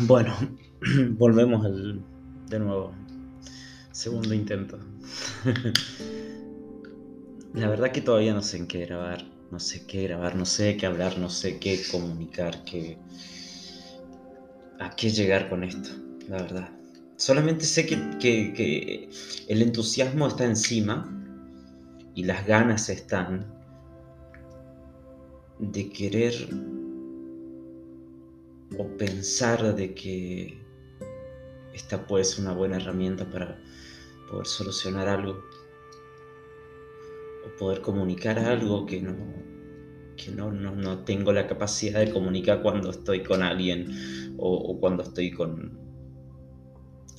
Bueno, volvemos al, de nuevo. Segundo intento. La verdad que todavía no sé en qué grabar. No sé qué grabar, no sé qué hablar, no sé qué comunicar, qué... a qué llegar con esto, la verdad. Solamente sé que, que el entusiasmo está encima y las ganas están de querer o pensar de que esta puede ser una buena herramienta para poder solucionar algo o poder comunicar algo que no que no, no, tengo la capacidad de comunicar cuando estoy con alguien o, cuando estoy con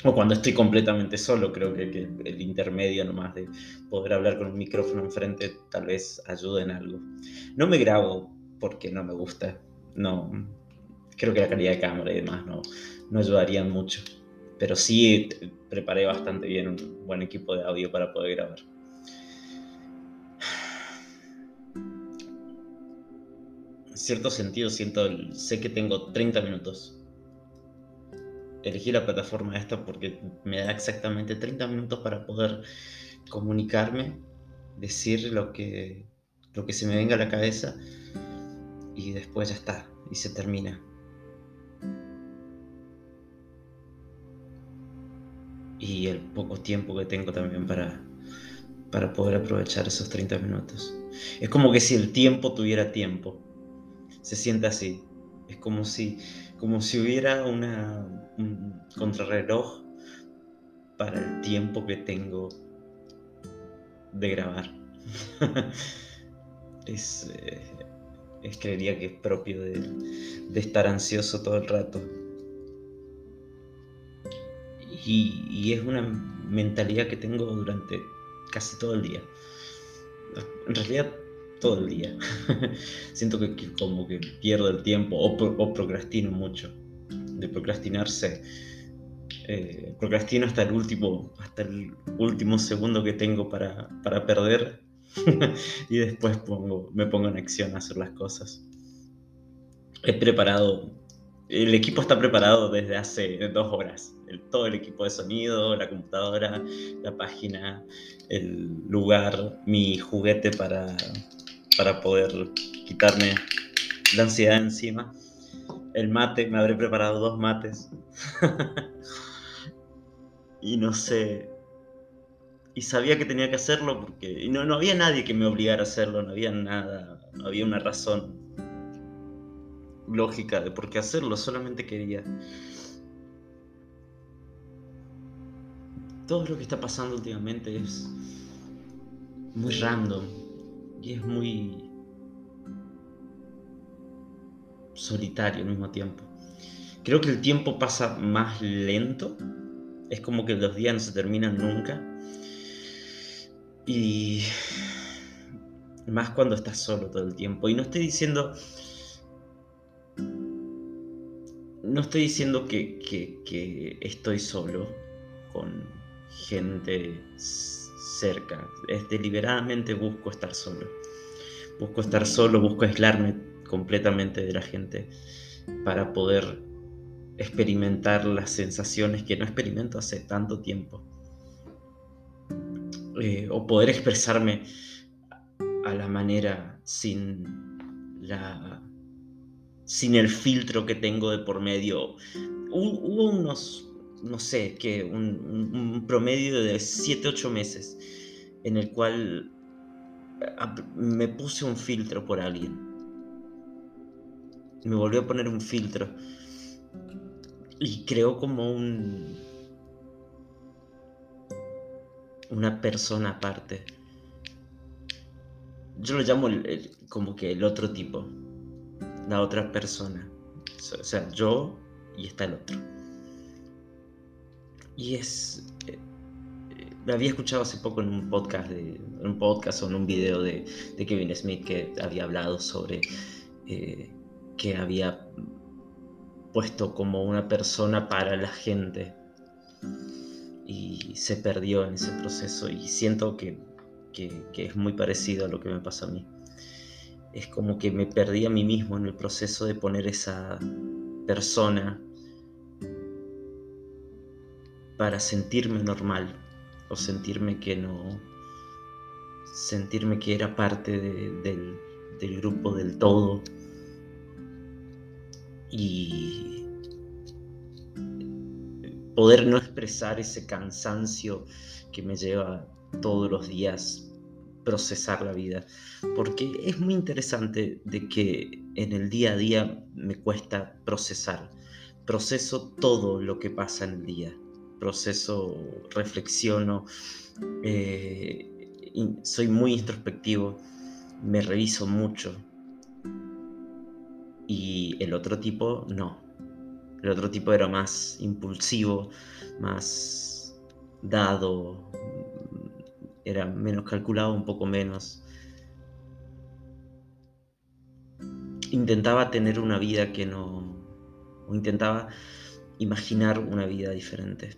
o cuando estoy completamente solo. Creo que, que, el intermedio nomás de poder hablar con un micrófono enfrente tal vez ayude en algo. No me grabo porque no me gusta no creo que la calidad de cámara y demás no, no ayudarían mucho. Pero sí preparé bastante bien un buen equipo de audio para poder grabar. En cierto sentido siento, sé que tengo 30 minutos. Elegí la plataforma esta porque me da exactamente 30 minutos para poder comunicarme, decir lo que, lo que se me venga a la cabeza y después ya está, y se termina. Y el poco tiempo que tengo también para, para poder aprovechar esos 30 minutos. Es como que si el tiempo tuviera tiempo. Se siente así. Es como si, como si hubiera una, un contrarreloj para el tiempo que tengo de grabar. es, eh, es, creería que es propio de, de estar ansioso todo el rato y, es una mentalidad que tengo durante casi todo el día. En realidad, todo el día. Siento que, como que pierdo el tiempo o, procrastino mucho. De procrastinarse. Eh, procrastino hasta el último, hasta el último segundo que tengo para, para perder y después me pongo en acción a hacer las cosas. He preparado el equipo está preparado desde hace dos horas. todo el equipo de sonido, la computadora, la página, el lugar, mi juguete para, para poder quitarme la ansiedad encima. El mate, me habré preparado dos mates. y no sé. Y sabía que tenía que hacerlo porque no, no había nadie que me obligara a hacerlo, no había nada, no había una razón lógica de por qué hacerlo, solamente quería. Todo lo que está pasando últimamente es muy random y es muy solitario al mismo tiempo. Creo que el tiempo pasa más lento, es como que los días no se terminan nunca. Y más cuando estás solo todo el tiempo. Y no estoy diciendo no estoy diciendo que, estoy solo con gente cerca. Es deliberadamente busco estar solo. Busco estar solo, busco aislarme completamente de la gente para poder experimentar las sensaciones que no experimento hace tanto tiempo. Eh, o poder expresarme a la manera sin la sin el filtro que tengo de por medio. Hubo unos, no sé, que un, promedio de 7, 8 meses en el cual me puse un filtro por alguien. Me volvió a poner un filtro. Y creó como un... Una persona aparte. Yo lo llamo como que el otro tipo la otra persona. O sea, yo y está el otro. Y es... Eh, eh, había escuchado hace poco en un podcast, de, un podcast o en un video de, Kevin Smith que había hablado sobre eh, que había puesto como una persona para la gente y se perdió en ese proceso y siento que, que es muy parecido a lo que me pasa a mí es como que me perdí a mí mismo en el proceso de poner esa persona para sentirme normal o sentirme que no, sentirme que era parte del, del grupo del todo. Y poder no expresar ese cansancio que me lleva todos los días procesar la vida, porque es muy interesante de que en el día a día me cuesta procesar. Proceso todo lo que pasa en el día, proceso, reflexiono, eh, soy muy introspectivo, me reviso mucho. Y el otro tipo no. El otro tipo era más impulsivo, más dado, era menos calculado, un poco menos. Intentaba tener una vida que no... o intentaba imaginar una vida diferente.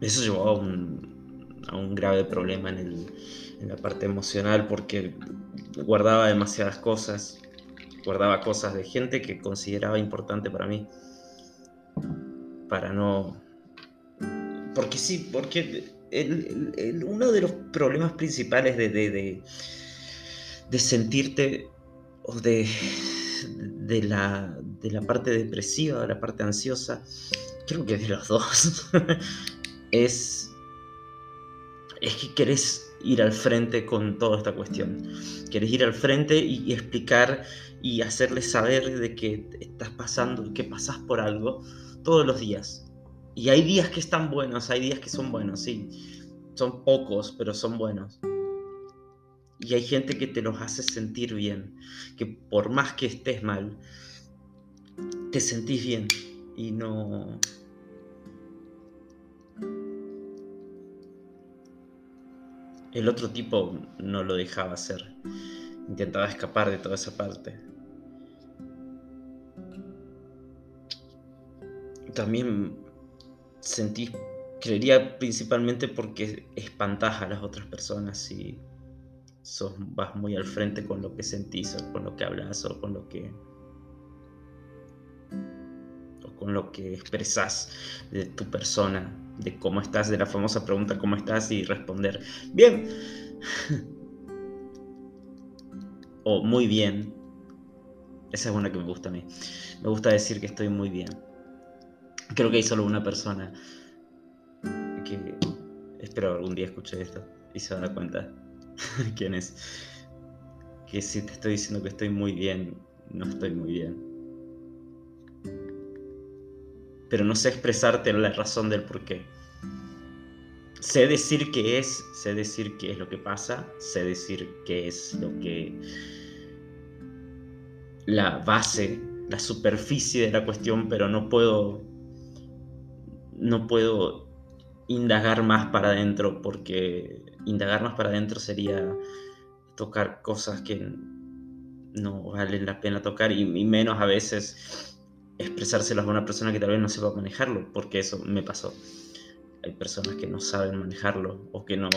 Eso llevó a un, grave problema en, la parte emocional porque guardaba demasiadas cosas, guardaba cosas de gente que consideraba importante para mí, para no... Porque sí, porque uno de los problemas principales de, sentirte o de, la, parte depresiva, de la parte ansiosa, creo que de los dos, es, que querés ir al frente con toda esta cuestión. Querés ir al frente y, explicar y hacerles saber de que estás pasando, que pasás por algo todos los días. Y hay días que están buenos, hay días que son buenos, sí. Son pocos, pero son buenos. Y hay gente que te los hace sentir bien, que por más que estés mal, te sentís bien y no, El otro tipo no lo dejaba hacer. Intentaba escapar de toda esa parte. También sentí, creería principalmente porque espantas a las otras personas y sos, vas muy al frente con lo que sentís o con lo que hablas o con lo que o con lo que expresas de tu persona de cómo estás, de la famosa pregunta cómo estás y responder bien o muy bien. Esa es una que me gusta a mí. Me gusta decir que estoy muy bien. Creo que hay solo una persona que espero algún día escuche esto y se da cuenta quién es. Que si te estoy diciendo que estoy muy bien, no estoy muy bien pero no sé expresarte la razón del por qué. Sé decir qué es, sé decir qué es lo que pasa, sé decir qué es lo que... la base, la superficie de la cuestión, pero no puedo... no puedo indagar más para adentro porque indagar más para adentro sería tocar cosas que no valen la pena tocar y, menos a veces expresárselos a una persona que tal vez no sepa manejarlo, porque eso me pasó. Hay personas que no saben manejarlo o que no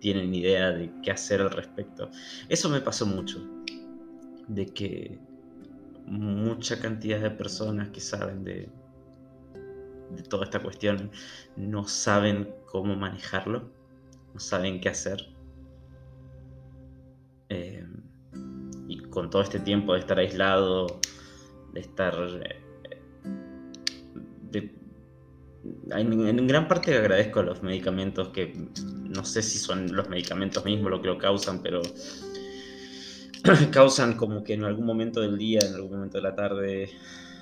tienen idea de qué hacer al respecto. Eso me pasó mucho, de que mucha cantidad de personas que saben de, de toda esta cuestión no saben cómo manejarlo, no saben qué hacer. Eh, y con todo este tiempo de estar aislado, de estar eh, en, gran parte agradezco a los medicamentos que no sé si son los medicamentos mismos lo que lo causan, pero causan como que en algún momento del día, en algún momento de la tarde,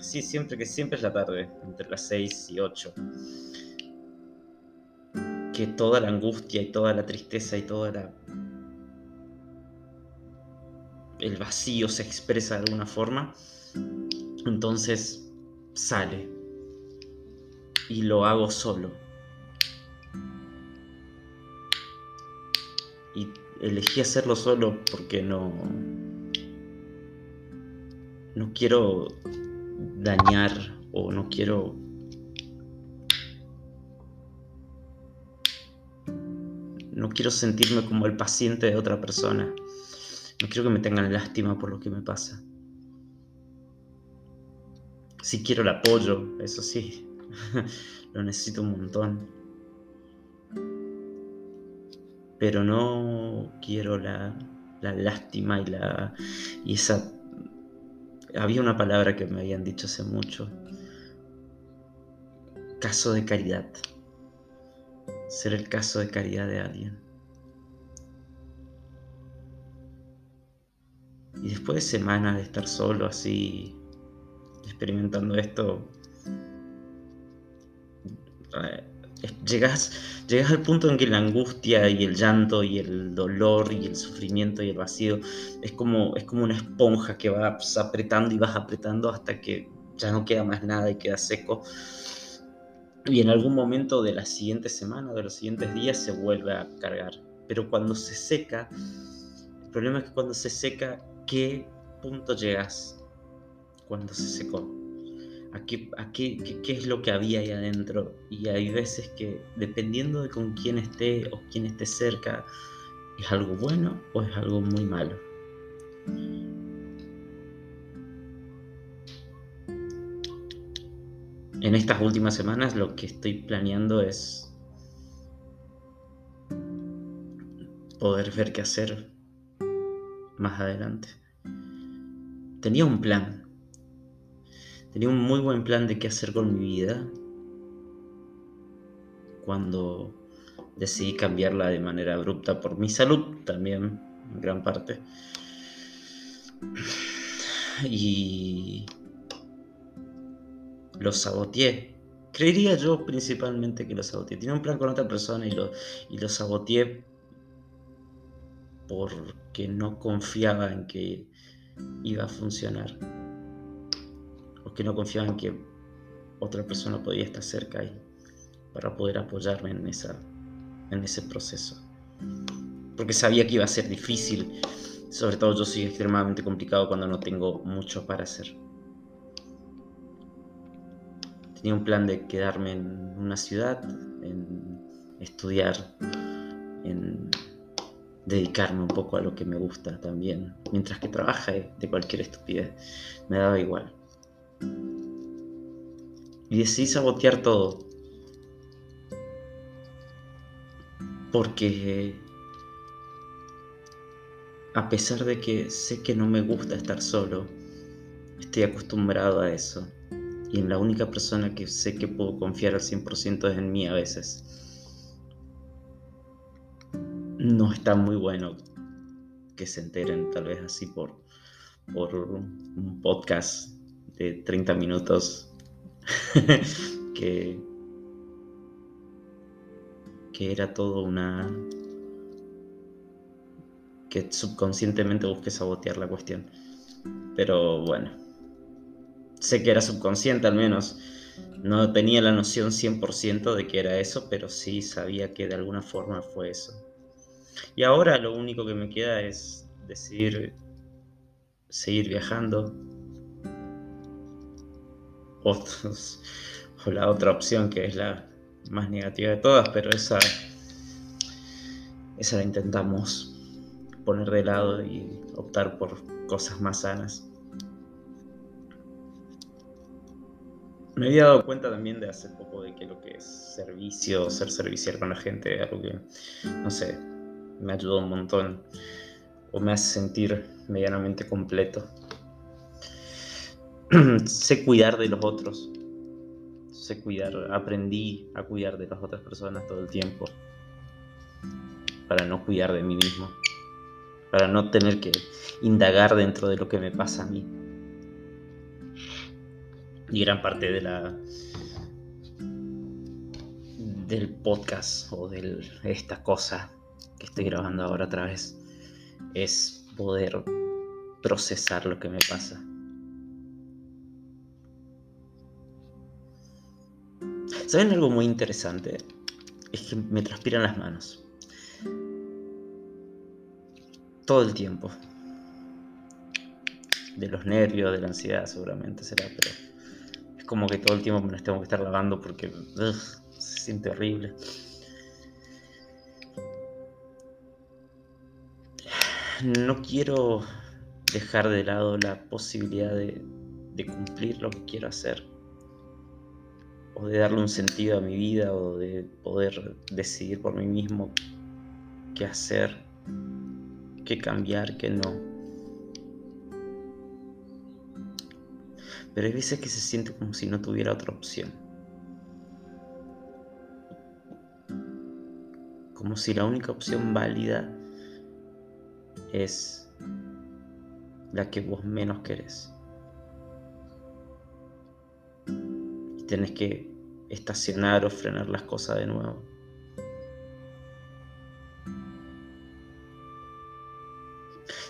sí, siempre que siempre es la tarde, entre las 6 y 8, que toda la angustia y toda la tristeza y toda la el vacío se expresa de alguna forma, entonces sale y lo hago solo. Y elegí hacerlo solo porque no no quiero dañar o no quiero no quiero sentirme como el paciente de otra persona. No quiero que me tengan lástima por lo que me pasa. Sí quiero el apoyo, eso sí, lo necesito un montón. Pero no quiero la, la lástima y la y esa había una palabra que me habían dicho hace mucho. Caso de caridad. Ser el caso de caridad de alguien. Y después de semanas de estar solo así experimentando esto eh, llegas, llegas al punto en que la angustia y el llanto y el dolor y el sufrimiento y el vacío es como, es como una esponja que vas apretando y vas apretando hasta que ya no queda más nada y queda seco. Y en algún momento de la siguiente semana, de los siguientes días, se vuelve a cargar. Pero cuando se seca, el problema es que cuando se seca, ¿qué punto llegas? Cuando se secó a, qué, qué, es lo que había ahí adentro. Y hay veces que dependiendo de con quién esté o quién esté cerca, es algo bueno o es algo muy malo. En estas últimas semanas lo que estoy planeando es poder ver qué hacer más adelante. Tenía un plan, Tenía un muy buen plan de qué hacer con mi vida cuando decidí cambiarla de manera abrupta por mi salud también, en gran parte. Y lo saboteé. Creería yo principalmente que lo saboteé. Tenía un plan con otra persona y lo, y lo saboteé porque no confiaba en que iba a funcionar porque no confiaba en que otra persona podía estar cerca ahí para poder apoyarme en, esa, en ese proceso. Porque sabía que iba a ser difícil, sobre todo yo soy extremadamente complicado cuando no tengo mucho para hacer. Tenía un plan de quedarme en una ciudad, en estudiar, en dedicarme un poco a lo que me gusta también, mientras que trabaja de cualquier estupidez. Me daba igual. Y decidí sabotear todo. Porque a pesar de que sé que no me gusta estar solo, estoy acostumbrado a eso. Y en la única persona que sé que puedo confiar al 100% es en mí a veces. No está muy bueno que se enteren tal vez así por, por un podcast de 30 minutos que, que era todo una... que subconscientemente busqué sabotear la cuestión. Pero bueno, sé que era subconsciente al menos. No tenía la noción 100% de que era eso, pero sí sabía que de alguna forma fue eso. Y ahora lo único que me queda es decidir seguir viajando, o la otra opción que es la más negativa de todas, pero esa, esa la intentamos poner de lado y optar por cosas más sanas. Me había dado cuenta también de hace poco de que lo que es servicio, ser servicial con la gente, algo que, no sé, me ayudó un montón o me hace sentir medianamente completo. sé cuidar de los otros. Sé cuidar, aprendí a cuidar de las otras personas todo el tiempo. Para no cuidar de mí mismo. Para no tener que indagar dentro de lo que me pasa a mí. Y gran parte de la del podcast o de esta cosa que estoy grabando ahora otra vez es poder procesar lo que me pasa ¿Saben algo muy interesante? Es que me transpiran las manos. Todo el tiempo. De los nervios, de la ansiedad seguramente será, pero es como que todo el tiempo me las tengo que estar lavando porque se siente horrible. No quiero dejar de lado la posibilidad de de cumplir lo que quiero hacer, o de darle un sentido a mi vida, o de poder decidir por mí mismo qué hacer, qué cambiar, qué no. Pero hay veces que se siente como si no tuviera otra opción. Como si la única opción válida es la que vos menos querés. Tenés que estacionar o frenar las cosas de nuevo.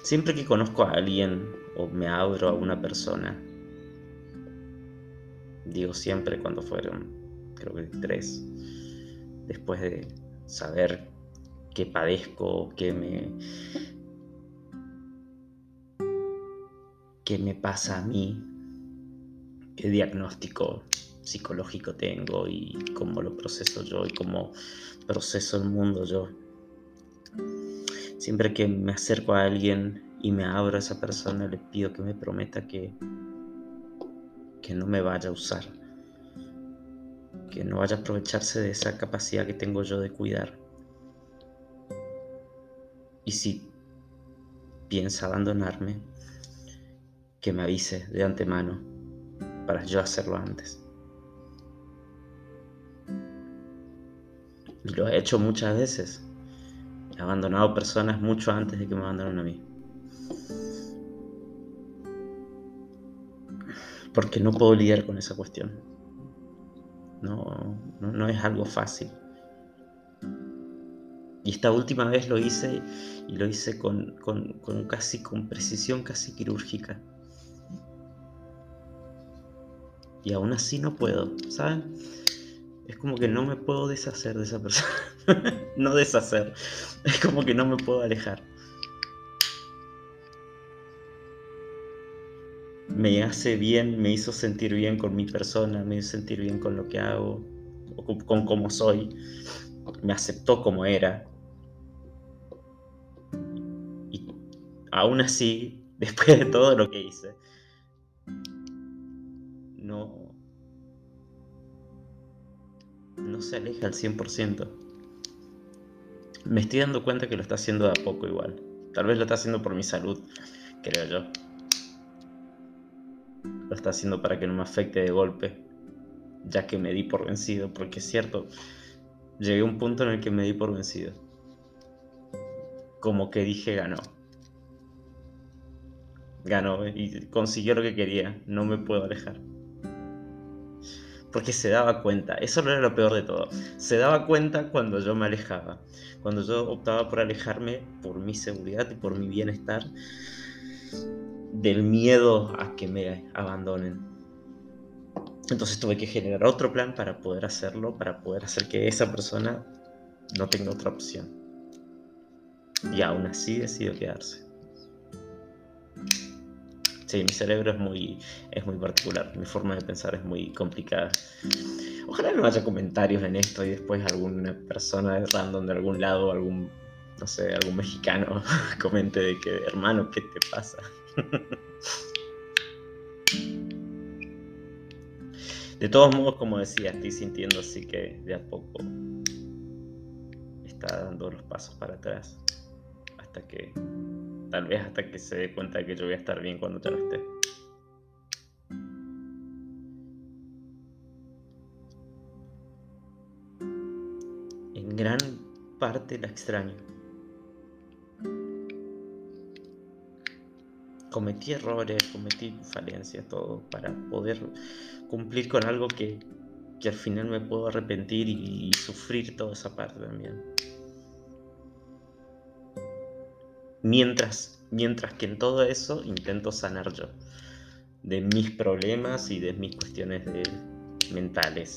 Siempre que conozco a alguien o me abro a una persona, digo siempre cuando fueron, creo que tres, después de saber qué padezco, qué me, qué me pasa a mí, qué diagnóstico psicológico tengo y cómo lo proceso yo y cómo proceso el mundo yo. Siempre que me acerco a alguien y me abro a esa persona, le pido que me prometa que, que no me vaya a usar, que no vaya a aprovecharse de esa capacidad que tengo yo de cuidar. Y si piensa abandonarme, que me avise de antemano para yo hacerlo antes. Y lo he hecho muchas veces. He abandonado personas mucho antes de que me abandonen a mí. Porque no puedo lidiar con esa cuestión. No, no, es algo fácil. Y esta última vez lo hice y lo hice con, con, con casi con precisión casi quirúrgica y aún así no puedo, ¿saben? Es como que no me puedo deshacer de esa persona. no deshacer. Es como que no me puedo alejar. Me hace bien, me hizo sentir bien con mi persona, me hizo sentir bien con lo que hago, con cómo soy. Me aceptó como era. Y aún así, después de todo lo que hice, no, no se aleja al 100%. Me estoy dando cuenta que lo está haciendo de a poco igual. Tal vez lo está haciendo por mi salud, creo yo. Lo está haciendo para que no me afecte de golpe, ya que me di por vencido, porque es cierto, llegué a un punto en el que me di por vencido. Como que dije ganó. Ganó y consiguió lo que quería, no me puedo alejar porque se daba cuenta, eso no era lo peor de todo, se daba cuenta cuando yo me alejaba, cuando yo optaba por alejarme por mi seguridad y por mi bienestar, del miedo a que me abandonen. Entonces tuve que generar otro plan para poder hacerlo, para poder hacer que esa persona no tenga otra opción. Y aún así decidió quedarse. Sí, mi cerebro es muy, es muy particular, mi forma de pensar es muy complicada. Ojalá no haya comentarios en esto y después alguna persona random de algún lado, algún, no sé, algún mexicano comente de que, hermano, ¿qué te pasa? De todos modos, como decía, estoy sintiendo así que de a poco está dando los pasos para atrás hasta que Tal vez hasta que se dé cuenta de que yo voy a estar bien cuando ya no esté. En gran parte la extraño. Cometí errores, cometí falencias, todo, para poder cumplir con algo que, que al final me puedo arrepentir y sufrir toda esa parte también. Mientras, mientras que en todo eso intento sanar yo de mis problemas y de mis cuestiones mentales.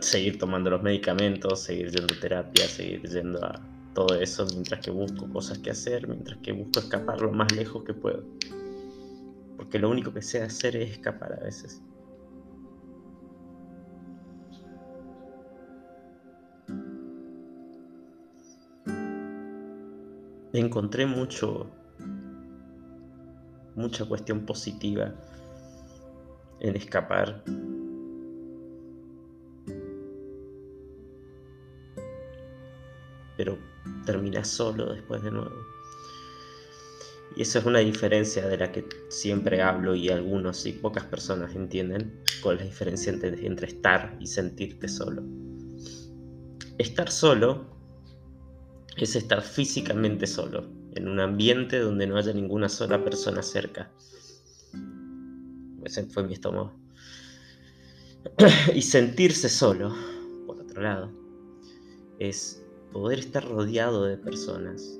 Seguir tomando los medicamentos, seguir yendo a terapia, seguir yendo a todo eso mientras que busco cosas que hacer, mientras que busco escapar lo más lejos que puedo. Porque lo único que sé hacer es escapar a veces. Encontré mucho mucha cuestión positiva en escapar. Pero terminas solo después de nuevo. Y eso es una diferencia de la que siempre hablo y algunos y pocas personas entienden es la diferencia entre estar y sentirte solo. Estar solo es estar físicamente solo, en un ambiente donde no haya ninguna sola persona cerca. Ese fue mi estómago. y sentirse solo, por otro lado, es poder estar rodeado de personas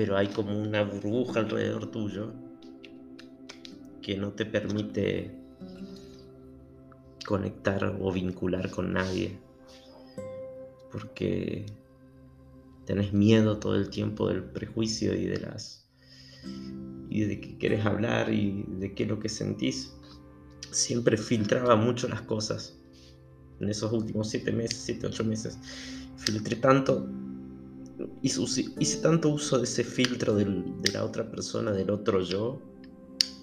pero hay como una burbuja alrededor tuyo que no te permite conectar o vincular con nadie. Porque tenés miedo todo el tiempo del prejuicio y de las y de que quieres hablar y de qué lo que sentís. Siempre filtraba mucho las cosas. En esos últimos siete meses, siete, ocho meses, filtré tanto hice, tanto uso de ese filtro de la otra persona, del otro yo,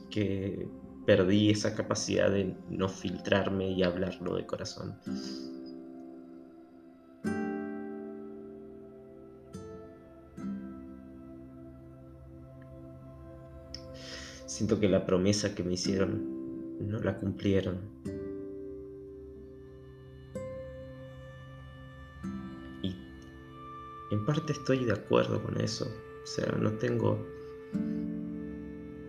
que perdí esa capacidad de no filtrarme y hablarlo de corazón. Siento que la promesa que me hicieron no la cumplieron. en parte estoy de acuerdo con eso. O sea, no tengo.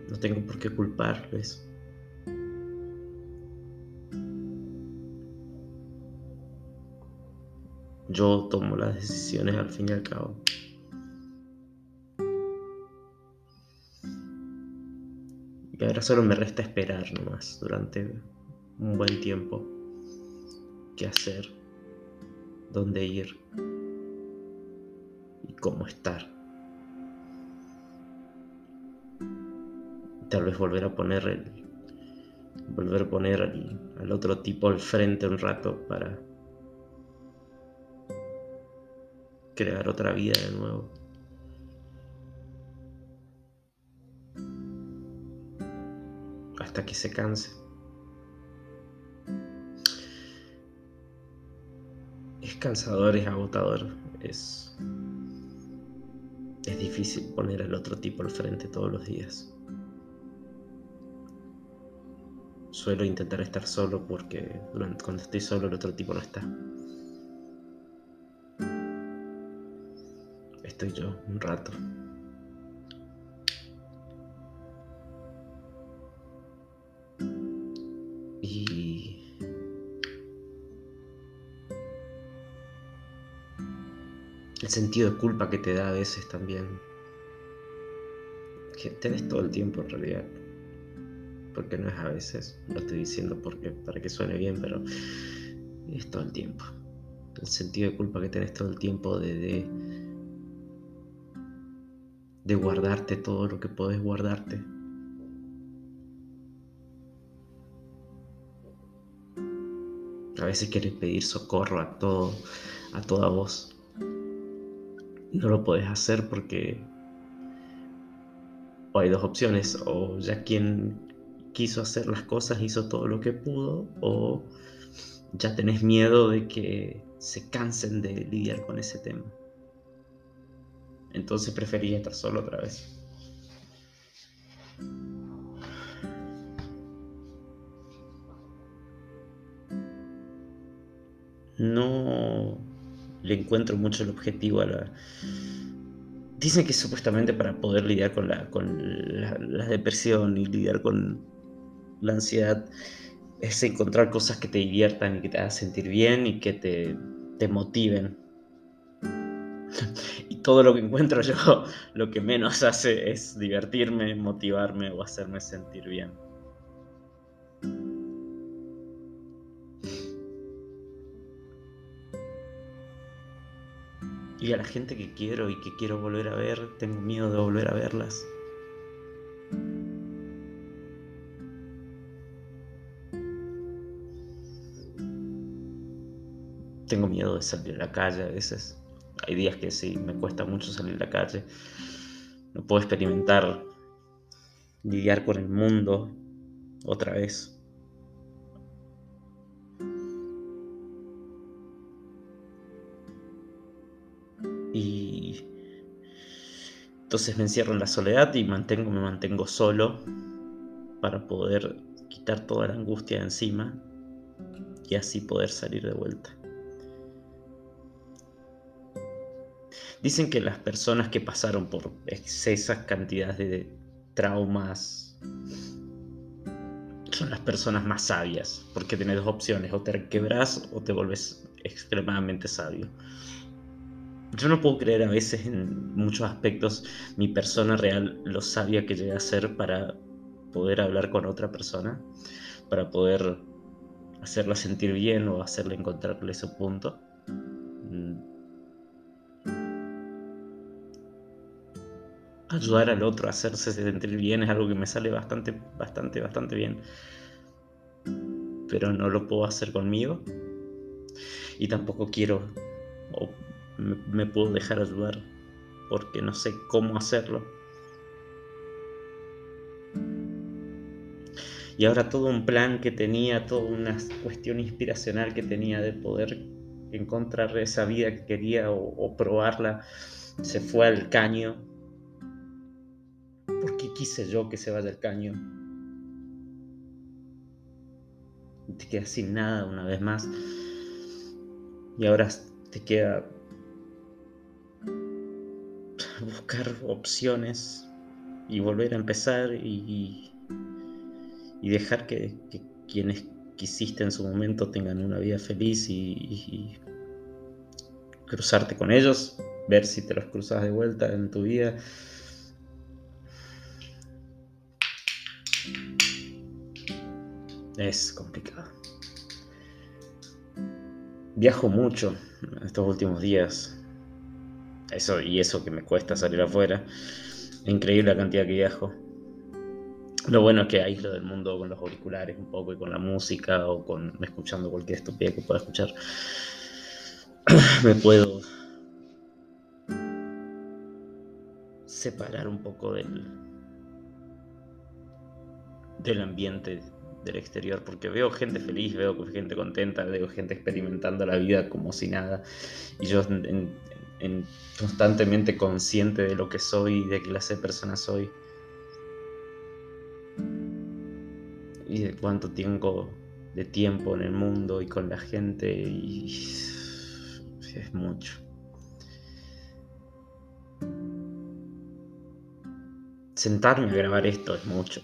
No tengo por qué culparles. Yo tomo las decisiones al fin y al cabo. Ahora solo me resta esperar nomás durante un buen tiempo. ¿Qué hacer? ¿Dónde ir? cómo estar. Tal vez volver a poner el, volver a poner al, otro tipo al frente un rato para crear otra vida de nuevo. Hasta que se canse. Es cansador, es agotador, es es difícil poner al otro tipo al frente todos los días. Suelo intentar estar solo porque cuando estoy solo el otro tipo no está. Estoy yo un rato. El sentido de culpa que te da a veces también. Que tenés todo el tiempo en realidad. Porque no es a veces, lo estoy diciendo porque, para que suene bien, pero es todo el tiempo. El sentido de culpa que tenés todo el tiempo de, de, de guardarte todo lo que podés guardarte. A veces quieres pedir socorro a todo, a toda voz no lo puedes hacer porque o hay dos opciones, o ya quien quiso hacer las cosas hizo todo lo que pudo, o ya tenés miedo de que se cansen de lidiar con ese tema. Entonces preferí estar solo otra vez. No le encuentro mucho el objetivo a la... Dicen que supuestamente para poder lidiar con la, con la, depresión y lidiar con la ansiedad es encontrar cosas que te diviertan y que te hagan sentir bien y que te, te motiven. Y todo lo que encuentro yo lo que menos hace es divertirme, motivarme o hacerme sentir bien. Y a la gente que quiero y que quiero volver a ver, tengo miedo de volver a verlas. Tengo miedo de salir a la calle a veces. Hay días que sí, me cuesta mucho salir a la calle. No puedo experimentar lidiar con el mundo otra vez. Entonces me encierro en la soledad y mantengo, me mantengo solo para poder quitar toda la angustia de encima y así poder salir de vuelta. Dicen que las personas que pasaron por excesas cantidades de traumas son las personas más sabias, porque tienes dos opciones, o te quebras o te vuelves extremadamente sabio. Yo no puedo creer a veces en muchos aspectos mi persona real, lo sabia que llegué a ser para poder hablar con otra persona, para poder hacerla sentir bien o hacerle encontrarle su punto. Mm. Ayudar al otro a hacerse sentir bien es algo que me sale bastante, bastante, bastante bien. Pero no lo puedo hacer conmigo. Y tampoco quiero me, me puedo dejar ayudar porque no sé cómo hacerlo. Y ahora todo un plan que tenía, toda una cuestión inspiracional que tenía de poder encontrar esa vida que quería o, probarla, se fue al caño. ¿Por qué quise yo que se vaya al caño? te quedas sin nada una vez más. Y ahora te queda buscar opciones y volver a empezar y, y dejar que, quienes quisiste en su momento tengan una vida feliz y, cruzarte con ellos, ver si te los cruzas de vuelta en tu vida. Es complicado. Viajo mucho estos últimos días. Eso y eso que me cuesta salir afuera. Increíble la cantidad que viajo. Lo bueno es que aíslo del mundo con los auriculares un poco y con la música o con escuchando cualquier estupidez que pueda escuchar. Me puedo separar un poco del, del ambiente del exterior porque veo gente feliz, veo gente contenta, veo gente experimentando la vida como si nada y yo constantemente consciente de lo que soy y de qué clase de persona soy y de cuánto tengo de tiempo en el mundo y con la gente y es mucho. Sentarme a grabar esto es mucho.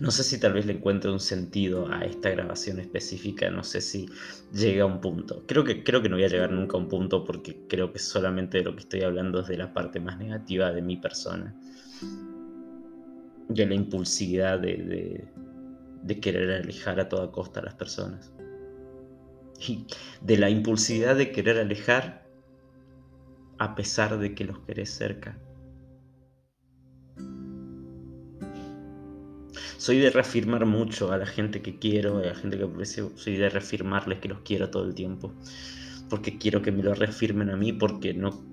No sé si tal vez le encuentre un sentido a esta grabación específica, no sé si llega a un punto. Creo que, creo que no voy a llegar nunca a un punto porque creo que solamente de lo que estoy hablando es de la parte más negativa de mi persona de la impulsividad de, de, querer alejar a toda costa a las personas. Y de la impulsividad de querer alejar a pesar de que los querés cerca. Soy de reafirmar mucho a la gente que quiero, a la gente que aprecio, soy de reafirmarles que los quiero todo el tiempo. Porque quiero que me lo reafirmen a mí, porque no,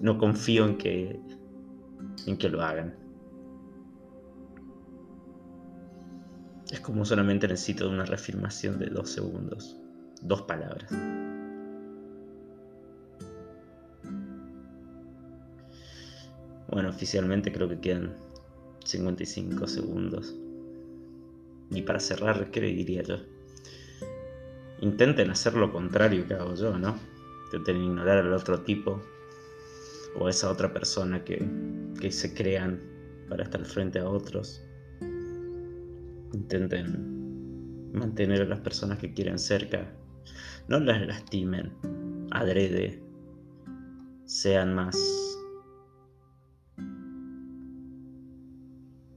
no confío en que en que lo hagan. Es como solamente necesito una reafirmación de dos segundos, dos palabras. Bueno, oficialmente creo que quedan 55 segundos. Y para cerrar, ¿qué le diría yo? Intenten hacer lo contrario que hago yo, ¿no? Intenten ignorar al otro tipo, o a esa otra persona que, se crean para estar frente a otros. Intenten mantener a las personas que quieren cerca. No las lastimen, adrede, sean más...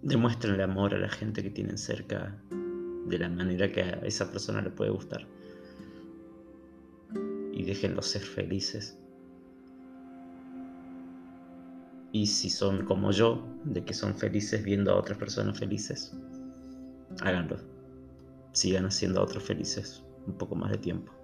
Demuestren el amor a la gente que tienen cerca de la manera que a esa persona le puede gustar. Y déjenlos ser felices. Y si son como yo, de que son felices viendo a otras personas felices, háganlo. Sigan haciendo a otros felices un poco más de tiempo.